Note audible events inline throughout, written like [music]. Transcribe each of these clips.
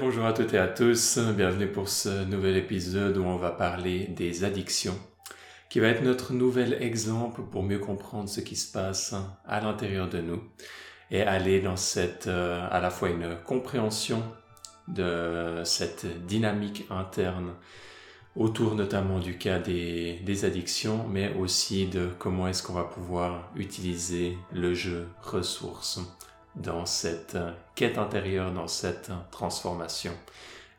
Bonjour à toutes et à tous, bienvenue pour ce nouvel épisode où on va parler des addictions, qui va être notre nouvel exemple pour mieux comprendre ce qui se passe à l'intérieur de nous et aller dans cette euh, à la fois une compréhension de cette dynamique interne autour notamment du cas des, des addictions, mais aussi de comment est-ce qu'on va pouvoir utiliser le jeu ressources dans cette quête intérieure, dans cette transformation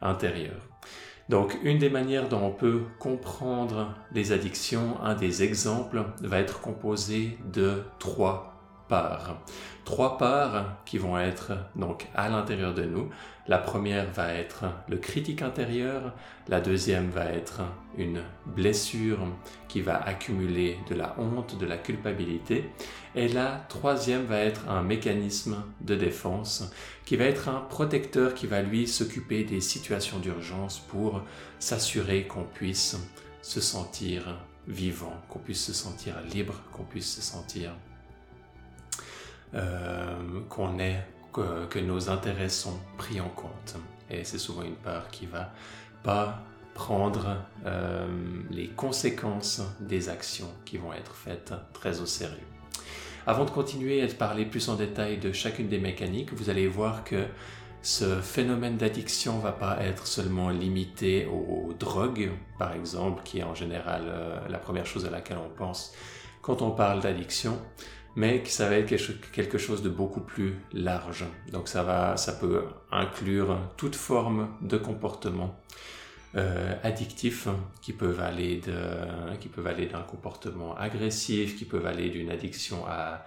intérieure. Donc une des manières dont on peut comprendre les addictions, un des exemples va être composé de trois parts. Trois parts qui vont être donc à l'intérieur de nous. La première va être le critique intérieur, la deuxième va être une blessure qui va accumuler de la honte, de la culpabilité, et la troisième va être un mécanisme de défense qui va être un protecteur qui va lui s'occuper des situations d'urgence pour s'assurer qu'on puisse se sentir vivant, qu'on puisse se sentir libre, qu'on puisse se sentir euh, qu'on est, que, nos intérêts sont pris en compte. Et c'est souvent une part qui va pas prendre euh, les conséquences des actions qui vont être faites très au sérieux. Avant de continuer de parler plus en détail de chacune des mécaniques, vous allez voir que ce phénomène d'addiction va pas être seulement limité aux, drogues, par exemple, qui est en général euh, la première chose à laquelle on pense quand on parle d'addiction, mais que ça va être quelque chose de beaucoup plus large. Donc ça va, ça peut inclure toute forme de comportement euh, addictif qui peuvent aller de, qui aller d'un comportement agressif, qui peuvent aller d'une addiction à,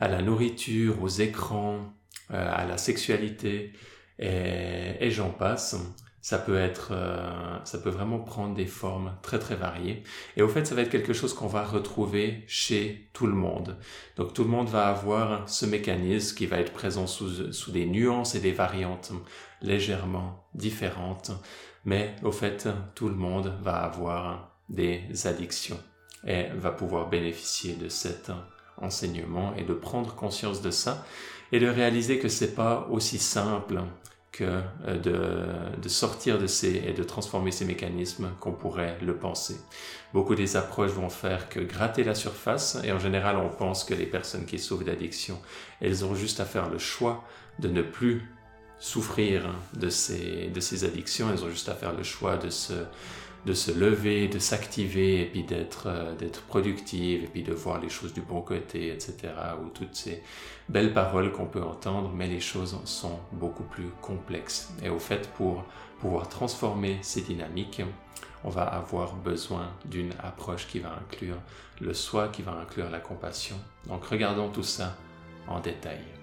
la nourriture, aux écrans, euh, à la sexualité, et j'en passe ça peut être, euh, ça peut vraiment prendre des formes très très variées. Et au fait, ça va être quelque chose qu'on va retrouver chez tout le monde. Donc tout le monde va avoir ce mécanisme qui va être présent sous, sous des nuances et des variantes légèrement différentes. Mais au fait, tout le monde va avoir des addictions et va pouvoir bénéficier de cet enseignement et de prendre conscience de ça et de réaliser que c'est pas aussi simple que euh, de, sortir de ces et de transformer ces mécanismes qu'on pourrait le penser. Beaucoup des approches vont faire que gratter la surface et en général on pense que les personnes qui souffrent d'addiction, elles ont juste à faire le choix de ne plus souffrir de ces, de ces addictions, elles ont juste à faire le choix de se de se lever, de s'activer et puis d'être euh, d'être productive et puis de voir les choses du bon côté, etc. Ou toutes ces belles paroles qu'on peut entendre, mais les choses sont beaucoup plus complexes. Et au fait, pour pouvoir transformer ces dynamiques, on va avoir besoin d'une approche qui va inclure le soi, qui va inclure la compassion. Donc regardons tout ça en détail.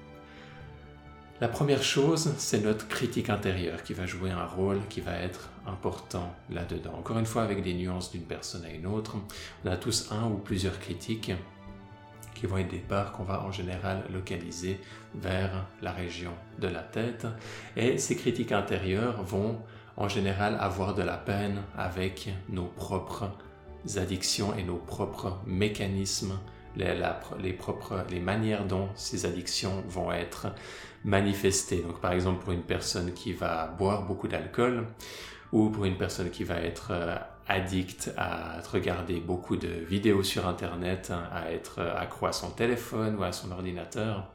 La première chose, c'est notre critique intérieure qui va jouer un rôle qui va être important là-dedans. Encore une fois, avec des nuances d'une personne à une autre, on a tous un ou plusieurs critiques qui vont être des parts qu'on va en général localiser vers la région de la tête. Et ces critiques intérieures vont en général avoir de la peine avec nos propres addictions et nos propres mécanismes les, propres, les manières dont ces addictions vont être manifestées. Donc, par exemple, pour une personne qui va boire beaucoup d'alcool ou pour une personne qui va être euh, addict à regarder beaucoup de vidéos sur Internet, hein, à être accro à son téléphone ou à son ordinateur,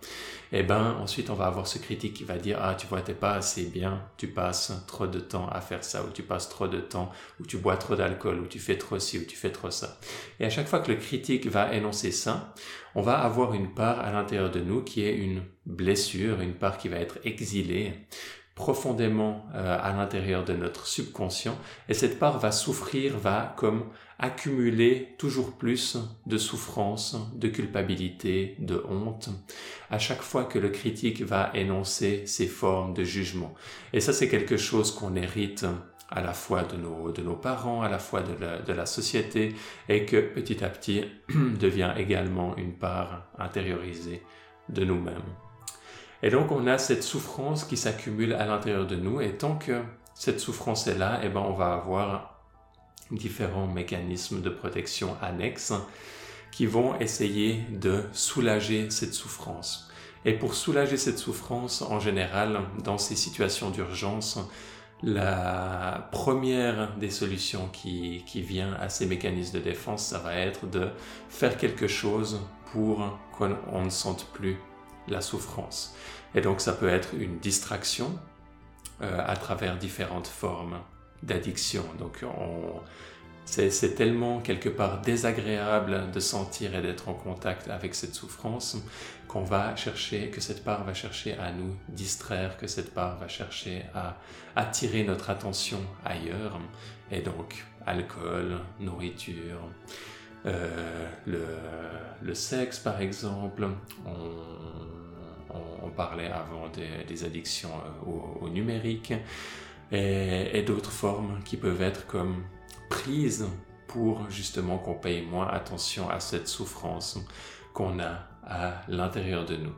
eh ben ensuite on va avoir ce critique qui va dire ah tu vois t'es pas assez bien, tu passes trop de temps à faire ça ou tu passes trop de temps ou tu bois trop d'alcool ou tu fais trop ci ou tu fais trop ça. Et à chaque fois que le critique va énoncer ça, on va avoir une part à l'intérieur de nous qui est une blessure, une part qui va être exilée profondément euh, à l'intérieur de notre subconscient et cette part va souffrir, va comme accumuler toujours plus de souffrance, de culpabilité, de honte à chaque fois que le critique va énoncer ses formes de jugement. Et ça c'est quelque chose qu'on hérite à la fois de nos, de nos parents, à la fois de la, de la société et que petit à petit [clears throat] devient également une part intériorisée de nous-mêmes. Et donc on a cette souffrance qui s'accumule à l'intérieur de nous et tant que cette souffrance est là, eh ben on va avoir différents mécanismes de protection annexes qui vont essayer de soulager cette souffrance. Et pour soulager cette souffrance, en général, dans ces situations d'urgence, la première des solutions qui, qui vient à ces mécanismes de défense, ça va être de faire quelque chose pour qu'on ne sente plus la souffrance. Et donc ça peut être une distraction euh, à travers différentes formes d'addiction. Donc on, c'est tellement quelque part désagréable de sentir et d'être en contact avec cette souffrance qu'on va chercher, que cette part va chercher à nous distraire, que cette part va chercher à attirer notre attention ailleurs. Et donc, alcool, nourriture, euh, le, sexe par exemple, on, parlait avant des, addictions euh, au, numérique, et d'autres formes qui peuvent être comme prise pour justement qu'on paye moins attention à cette souffrance qu'on a à l'intérieur de nous.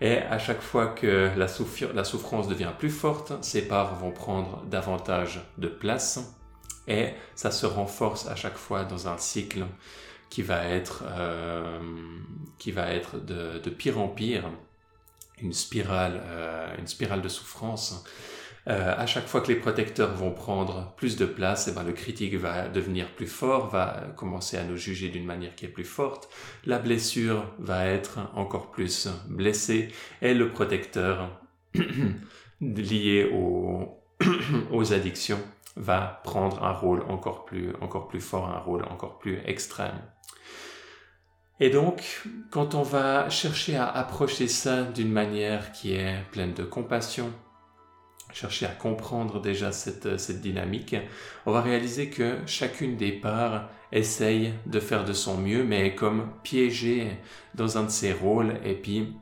Et à chaque fois que la, la, souffrance devient plus forte, ces parts vont prendre davantage de place et ça se renforce à chaque fois dans un cycle qui va être, euh, qui va être de, pire en pire, une spirale, euh, une spirale de souffrance euh, à chaque fois que les protecteurs vont prendre plus de place, eh ben, le critique va devenir plus fort, va commencer à nous juger d'une manière qui est plus forte, la blessure va être encore plus blessée, et le protecteur [clears throat] lié [clears throat] aux addictions va prendre un rôle encore plus, encore plus fort, un rôle encore plus extrême. Et donc, quand on va chercher à approcher ça d'une manière qui est pleine de compassion, chercher à comprendre déjà cette, cette dynamique, on va réaliser que chacune des parts essaye de faire de son mieux, mais est comme piégée dans un de ses rôles. Et puis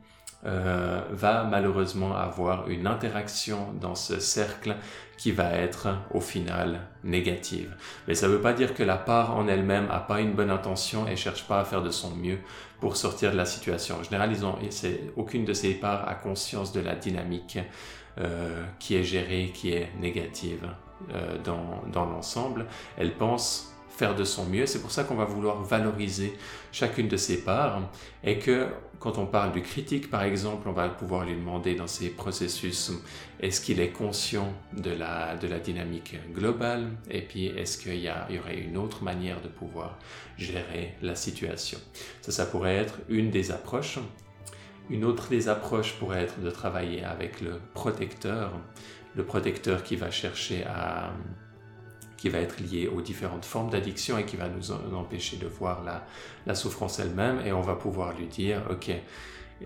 euh, va malheureusement avoir une interaction dans ce cercle qui va être au final négative. Mais ça ne veut pas dire que la part en elle-même n'a pas une bonne intention et cherche pas à faire de son mieux pour sortir de la situation. En général, aucune de ces parts a conscience de la dynamique euh, qui est gérée, qui est négative euh, dans, dans l'ensemble. Elle pense faire de son mieux. C'est pour ça qu'on va vouloir valoriser chacune de ses parts et que quand on parle du critique, par exemple, on va pouvoir lui demander dans ses processus est-ce qu'il est conscient de la, de la dynamique globale? Et puis est-ce qu'il y, y, aurait une autre manière de pouvoir gérer la situation? Ça, ça pourrait être une des approches. Une autre des approches pourrait être de travailler avec le protecteur, le protecteur qui va chercher à qui va être lié aux différentes formes d'addiction et qui va nous empêcher de voir la, souffrance elle-même. Et on va pouvoir lui dire ok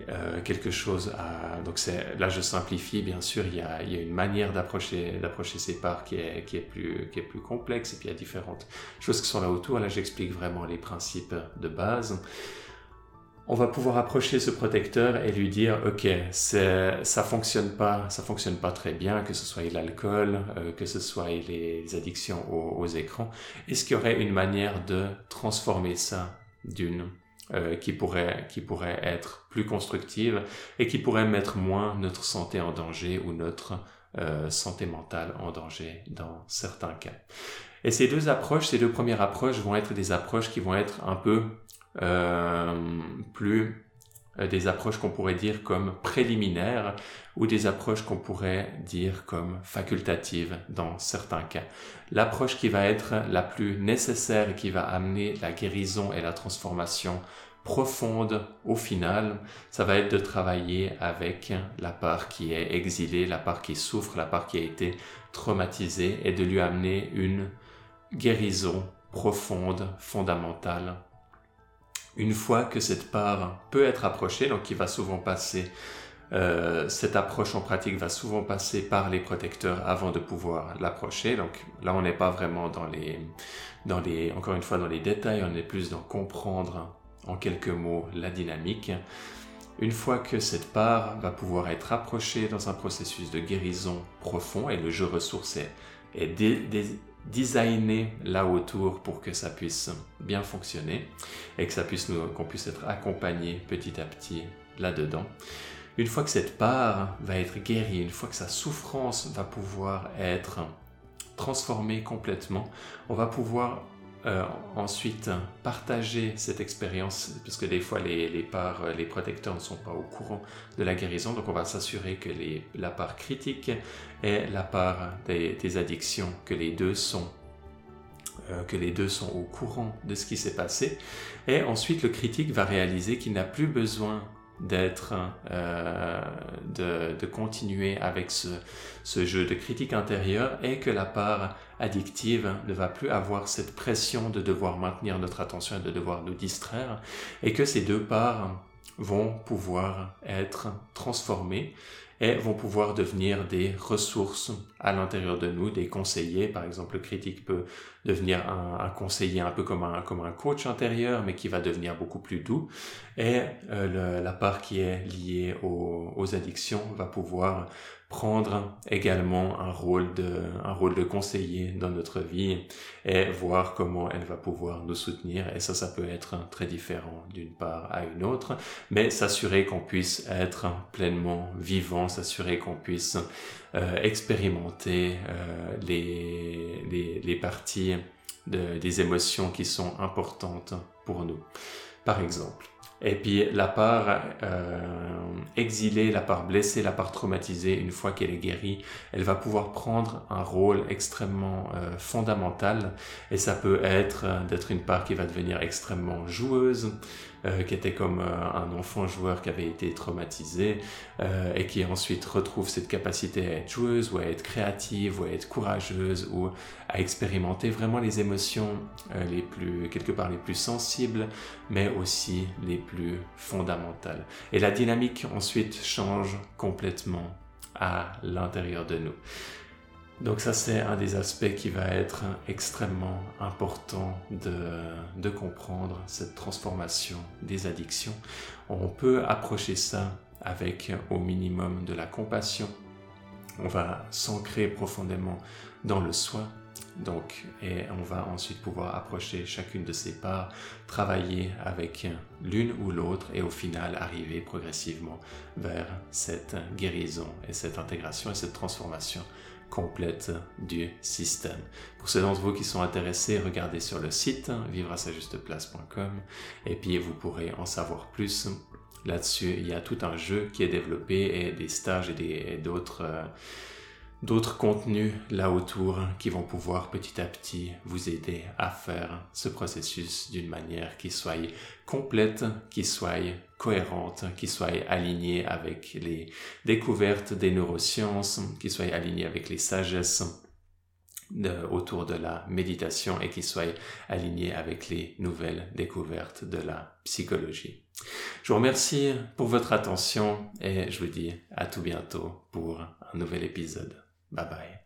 euh, quelque chose à donc c'est là je simplifie bien sûr il y a, il y a une manière d'approcher d'approcher ces parts qui est, qui est plus qui est plus complexe. Et puis il y a différentes choses qui sont là autour. Là j'explique vraiment les principes de base on va pouvoir approcher ce protecteur et lui dire ok ça fonctionne pas ça fonctionne pas très bien que ce soit l'alcool euh, que ce soit les addictions aux, écrans. Est-ce qu'il y aurait une manière de transformer ça d'une euh, qui pourrait qui pourrait être plus constructive et qui pourrait mettre moins notre santé en danger ou notre euh, santé mentale en danger dans certains cas? Et ces deux approches ces deux premières approches vont être des approches qui vont être un peu plus euh, des approches qu'on pourrait dire comme préliminaires ou des approches qu'on pourrait dire comme facultatives dans certains cas. L'approche qui va être la plus nécessaire et qui va amener la guérison et la transformation profonde au final, ça va être de travailler avec la part qui est exilée, la part qui souffre, la part qui a été traumatisée et de lui amener une guérison profonde, fondamentale une fois que cette part peut être approchée, donc qui va souvent passer, euh, cette approche en pratique va souvent passer par les protecteurs avant de pouvoir l'approcher. Donc là, on n'est pas vraiment dans les, dans encore une fois, dans les détails, on est plus dans comprendre en quelques mots la dynamique. Une fois que cette part va pouvoir être approchée dans un processus de guérison profond et le jeu ressource est, est designer là autour pour que ça puisse bien fonctionner et que ça puisse nous, qu'on puisse être accompagné petit à petit là-dedans. Une fois que cette part va être guérie, une fois que sa souffrance va pouvoir être transformée complètement, on va pouvoir euh, ensuite partager cette expérience, parce que des fois les, les parts, les protecteurs ne sont pas au courant de la guérison, donc on va s'assurer que les, la part critique et la part des, des addictions, que les deux sont euh, que les deux sont au courant de ce qui s'est passé. Et ensuite, le critique va réaliser qu'il n'a plus besoin d'être, euh, de, continuer avec ce, ce, jeu de critique intérieure et que la part addictive ne va plus avoir cette pression de devoir maintenir notre attention et de devoir nous distraire et que ces deux parts vont pouvoir être transformées et vont pouvoir devenir des ressources à l'intérieur de nous, des conseillers. Par exemple, le critique peut devenir un, conseiller un peu comme un, comme un coach intérieur, mais qui va devenir beaucoup plus doux. Et euh, la part qui est liée aux addictions va pouvoir prendre également un rôle de, un rôle de conseiller dans notre vie et voir comment elle va pouvoir nous soutenir. Et ça, ça peut être très différent d'une part à une autre, mais s'assurer qu'on puisse être pleinement vivant, s'assurer qu'on puisse euh, expérimenter euh, les, les, les, parties de, des émotions qui sont importantes pour nous. Par exemple, et puis la part euh, exilée, la part blessée, la part traumatisée, une fois qu'elle est guérie, elle va pouvoir prendre un rôle extrêmement euh, fondamental. Et ça peut être euh, d'être une part qui va devenir extrêmement joueuse, qui était comme euh, un enfant joueur qui avait été traumatisé euh, et qui ensuite retrouve cette capacité à être joueuse ou à être créative ou à être courageuse ou à expérimenter vraiment les émotions les plus, quelque part les plus sensibles, mais aussi les plus fondamentales. Et la dynamique ensuite change complètement à l'intérieur de nous. Donc ça c'est un des aspects qui va être extrêmement important de, comprendre, cette transformation des addictions. On peut approcher ça avec au minimum de la compassion. On va s'ancrer profondément dans le soi. Donc, et on va ensuite pouvoir approcher chacune de ces parts, travailler avec l'une ou l'autre et au final arriver progressivement vers cette guérison et cette intégration et cette transformation complète du système. Pour ceux d'entre vous qui sont intéressés, regardez sur le site vivre à sa juste place.com et puis vous pourrez en savoir plus. Là-dessus, il y a tout un jeu qui est développé et des stages et d'autres euh, d'autres contenus là autour qui vont pouvoir petit à petit vous aider à faire ce processus d'une manière qui soit complète, qui soit cohérente, qui soit alignée avec les découvertes des neurosciences, qui soit alignée avec les sagesses de, autour de la méditation et qui soit alignée avec les nouvelles découvertes de la psychologie. Je vous remercie pour votre attention et je vous dis à tout bientôt pour un nouvel épisode. Bye bye.